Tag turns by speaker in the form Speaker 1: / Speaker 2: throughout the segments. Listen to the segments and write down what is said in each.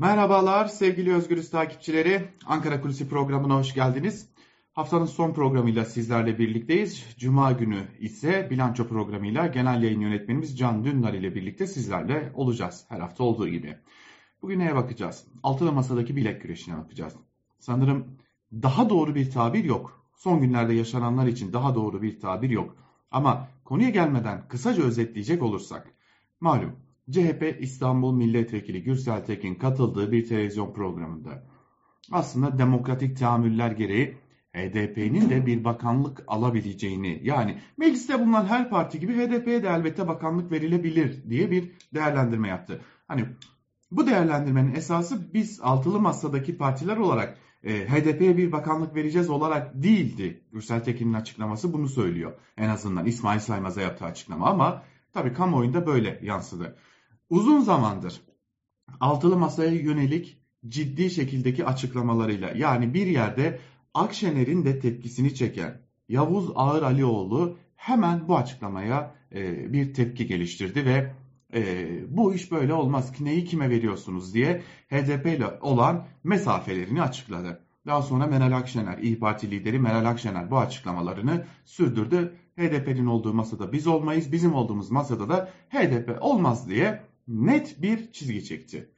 Speaker 1: Merhabalar sevgili Özgürüz takipçileri. Ankara Kulisi programına hoş geldiniz. Haftanın son programıyla sizlerle birlikteyiz. Cuma günü ise bilanço programıyla genel yayın yönetmenimiz Can Dündar ile birlikte sizlerle olacağız. Her hafta olduğu gibi. Bugün neye bakacağız? Altılı masadaki bilek güreşine bakacağız. Sanırım daha doğru bir tabir yok. Son günlerde yaşananlar için daha doğru bir tabir yok. Ama konuya gelmeden kısaca özetleyecek olursak. Malum CHP İstanbul Milletvekili Gürsel Tekin katıldığı bir televizyon programında aslında demokratik teamüller gereği HDP'nin de bir bakanlık alabileceğini yani mecliste bulunan her parti gibi HDP'ye de elbette bakanlık verilebilir diye bir değerlendirme yaptı. Hani bu değerlendirmenin esası biz altılı masadaki partiler olarak e, HDP'ye bir bakanlık vereceğiz olarak değildi. Gürsel Tekin'in açıklaması bunu söylüyor. En azından İsmail Saymaz'a yaptığı açıklama ama tabii kamuoyunda böyle yansıdı. Uzun zamandır altılı masaya yönelik ciddi şekildeki açıklamalarıyla yani bir yerde Akşener'in de tepkisini çeken Yavuz Ağır Alioğlu hemen bu açıklamaya e, bir tepki geliştirdi ve e, bu iş böyle olmaz ki neyi kime veriyorsunuz diye HDP ile olan mesafelerini açıkladı. Daha sonra Meral Akşener, İyi Parti lideri Meral Akşener bu açıklamalarını sürdürdü. HDP'nin olduğu masada biz olmayız, bizim olduğumuz masada da HDP olmaz diye net bir çizgi çekti.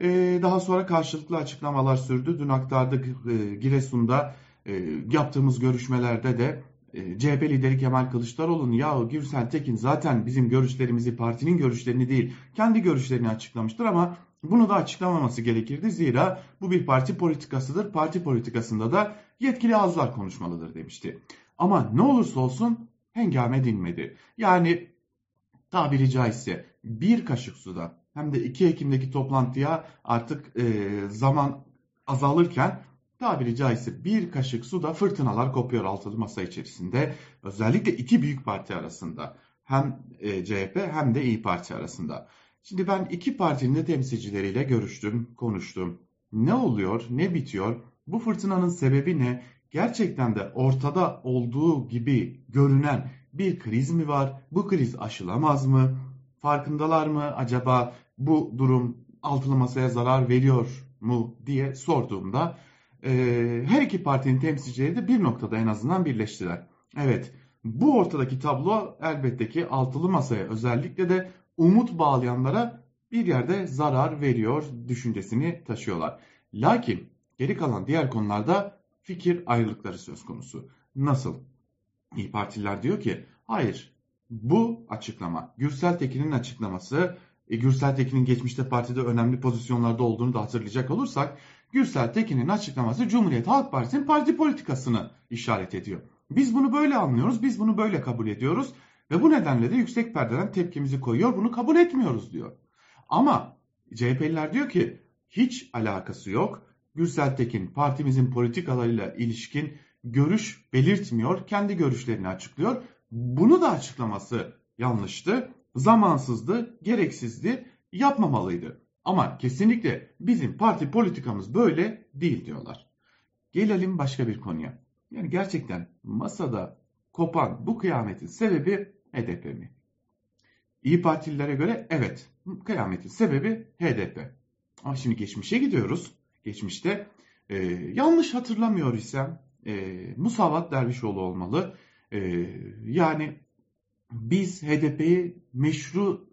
Speaker 1: Ee, daha sonra karşılıklı açıklamalar sürdü. Dün aktardık e, Giresun'da e, yaptığımız görüşmelerde de e, CHP lideri Kemal Kılıçdaroğlu'nun ya Gürsel Tekin zaten bizim görüşlerimizi partinin görüşlerini değil kendi görüşlerini açıklamıştır ama bunu da açıklamaması gerekirdi. Zira bu bir parti politikasıdır. Parti politikasında da yetkili ağızlar konuşmalıdır demişti. Ama ne olursa olsun hengame dinmedi. Yani tabiri caizse bir kaşık suda hem de 2 Ekim'deki toplantıya artık e, zaman azalırken tabiri caizse bir kaşık suda fırtınalar kopuyor altılı masa içerisinde. Özellikle iki büyük parti arasında hem e, CHP hem de İyi Parti arasında. Şimdi ben iki partinin de temsilcileriyle görüştüm, konuştum. Ne oluyor, ne bitiyor? Bu fırtınanın sebebi ne? Gerçekten de ortada olduğu gibi görünen bir kriz mi var? Bu kriz aşılamaz mı? Farkındalar mı acaba bu durum altılı masaya zarar veriyor mu diye sorduğumda e, her iki partinin temsilcileri de bir noktada en azından birleştiler. Evet bu ortadaki tablo elbette ki altılı masaya özellikle de umut bağlayanlara bir yerde zarar veriyor düşüncesini taşıyorlar. Lakin geri kalan diğer konularda fikir ayrılıkları söz konusu. Nasıl? İyi Partililer diyor ki hayır bu açıklama Gürsel Tekin'in açıklaması e, Gürsel Tekin'in geçmişte partide önemli pozisyonlarda olduğunu da hatırlayacak olursak Gürsel Tekin'in açıklaması Cumhuriyet Halk Partisi'nin parti politikasını işaret ediyor. Biz bunu böyle anlıyoruz, biz bunu böyle kabul ediyoruz ve bu nedenle de yüksek perdeden tepkimizi koyuyor, bunu kabul etmiyoruz diyor. Ama CHP'liler diyor ki hiç alakası yok. Gürsel Tekin partimizin politikalarıyla ilişkin görüş belirtmiyor, kendi görüşlerini açıklıyor. Bunu da açıklaması yanlıştı, zamansızdı, gereksizdi, yapmamalıydı. Ama kesinlikle bizim parti politikamız böyle değil diyorlar. Gelelim başka bir konuya. Yani gerçekten masada kopan bu kıyametin sebebi HDP mi? İyi Partililere göre evet kıyametin sebebi HDP. Ama şimdi geçmişe gidiyoruz. Geçmişte e, yanlış hatırlamıyor isem e, Musavat Dervişoğlu olmalı. E, yani biz HDP'yi meşru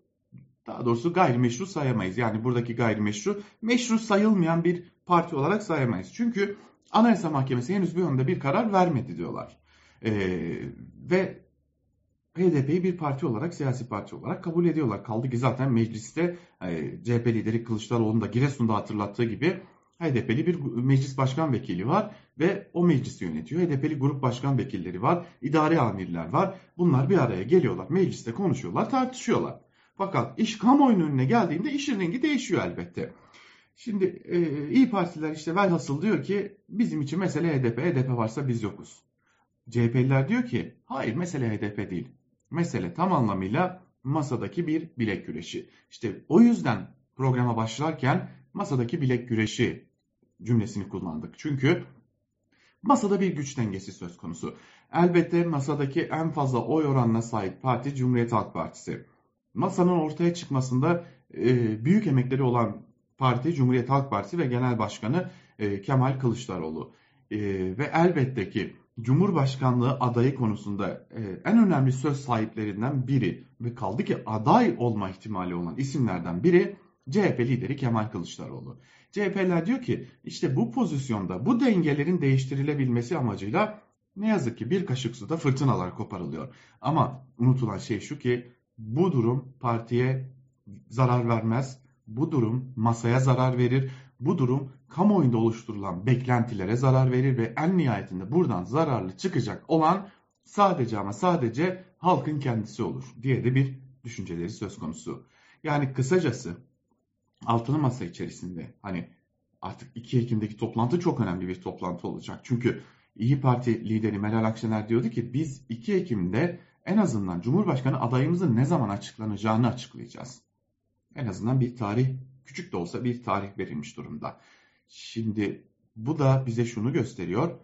Speaker 1: daha doğrusu gayrimeşru sayamayız. Yani buradaki gayrimeşru meşru sayılmayan bir parti olarak sayamayız. Çünkü Anayasa Mahkemesi henüz bu yönde bir karar vermedi diyorlar. Ee, ve HDP'yi bir parti olarak, siyasi parti olarak kabul ediyorlar. Kaldı ki zaten mecliste e, CHP lideri Kılıçdaroğlu'nun da Giresun'da hatırlattığı gibi HDP'li bir meclis başkan vekili var ve o meclisi yönetiyor. HDP'li grup başkan vekilleri var, idari amirler var. Bunlar bir araya geliyorlar, mecliste konuşuyorlar, tartışıyorlar. Fakat iş kamuoyunun önüne geldiğinde işin rengi değişiyor elbette. Şimdi e, İyi Partiler işte velhasıl diyor ki bizim için mesele HDP. HDP varsa biz yokuz. CHP'liler diyor ki hayır mesele HDP değil. Mesele tam anlamıyla masadaki bir bilek güreşi. İşte o yüzden programa başlarken masadaki bilek güreşi cümlesini kullandık. Çünkü masada bir güç dengesi söz konusu. Elbette masadaki en fazla oy oranına sahip parti Cumhuriyet Halk Partisi. Masanın ortaya çıkmasında e, büyük emekleri olan parti Cumhuriyet Halk Partisi ve Genel Başkanı e, Kemal Kılıçdaroğlu. E, ve elbette ki Cumhurbaşkanlığı adayı konusunda e, en önemli söz sahiplerinden biri ve kaldı ki aday olma ihtimali olan isimlerden biri CHP lideri Kemal Kılıçdaroğlu. CHP'ler diyor ki işte bu pozisyonda bu dengelerin değiştirilebilmesi amacıyla ne yazık ki bir kaşık suda fırtınalar koparılıyor. Ama unutulan şey şu ki bu durum partiye zarar vermez. Bu durum masaya zarar verir. Bu durum kamuoyunda oluşturulan beklentilere zarar verir ve en nihayetinde buradan zararlı çıkacak olan sadece ama sadece halkın kendisi olur diye de bir düşünceleri söz konusu. Yani kısacası altılı masa içerisinde hani artık 2 Ekim'deki toplantı çok önemli bir toplantı olacak. Çünkü İyi Parti lideri Meral Akşener diyordu ki biz 2 Ekim'de en azından Cumhurbaşkanı adayımızın ne zaman açıklanacağını açıklayacağız. En azından bir tarih, küçük de olsa bir tarih verilmiş durumda. Şimdi bu da bize şunu gösteriyor.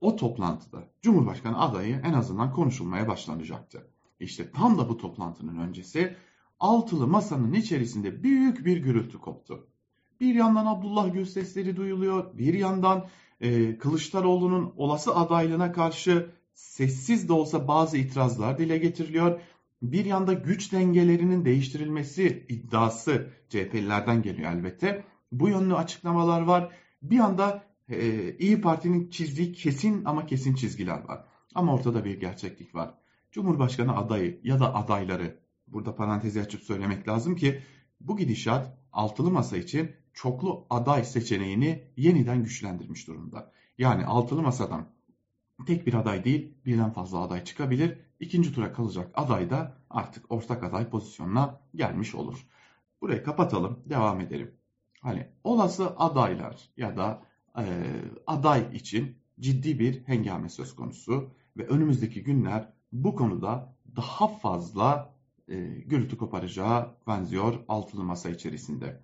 Speaker 1: O toplantıda Cumhurbaşkanı adayı en azından konuşulmaya başlanacaktı. İşte tam da bu toplantının öncesi altılı masanın içerisinde büyük bir gürültü koptu. Bir yandan Abdullah Gül sesleri duyuluyor, bir yandan e, Kılıçdaroğlu'nun olası adaylığına karşı sessiz de olsa bazı itirazlar dile getiriliyor. Bir yanda güç dengelerinin değiştirilmesi iddiası CHP'lilerden geliyor elbette. Bu yönlü açıklamalar var. Bir yanda e, İyi Parti'nin çizdiği kesin ama kesin çizgiler var. Ama ortada bir gerçeklik var. Cumhurbaşkanı adayı ya da adayları burada parantezi açıp söylemek lazım ki bu gidişat altılı masa için çoklu aday seçeneğini yeniden güçlendirmiş durumda. Yani altılı masadan tek bir aday değil birden fazla aday çıkabilir. İkinci tura kalacak aday da artık ortak aday pozisyonuna gelmiş olur. Burayı kapatalım, devam edelim. Hani olası adaylar ya da e, aday için ciddi bir hengame söz konusu ve önümüzdeki günler bu konuda daha fazla e, gürültü koparacağı benziyor altılı masa içerisinde.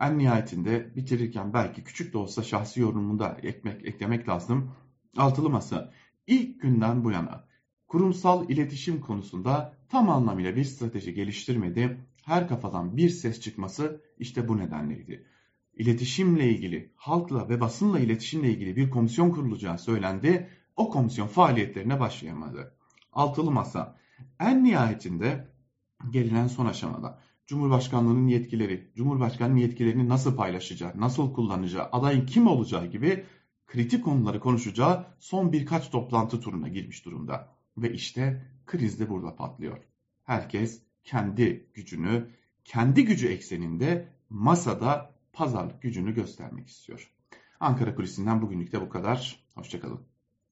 Speaker 1: En nihayetinde bitirirken belki küçük de olsa şahsi yorumumu da ekmek, eklemek lazım. Altılı masa ilk günden bu yana kurumsal iletişim konusunda tam anlamıyla bir strateji geliştirmedi. Her kafadan bir ses çıkması işte bu nedenleydi. İletişimle ilgili, halkla ve basınla iletişimle ilgili bir komisyon kurulacağı söylendi. O komisyon faaliyetlerine başlayamadı. Altılı masa en nihayetinde gelinen son aşamada Cumhurbaşkanlığının yetkileri, Cumhurbaşkanının yetkilerini nasıl paylaşacağı, nasıl kullanacağı, adayın kim olacağı gibi kritik konuları konuşacağı son birkaç toplantı turuna girmiş durumda. Ve işte kriz de burada patlıyor. Herkes kendi gücünü, kendi gücü ekseninde masada pazarlık gücünü göstermek istiyor. Ankara Kulisi'nden bugünlük de bu kadar. Hoşçakalın.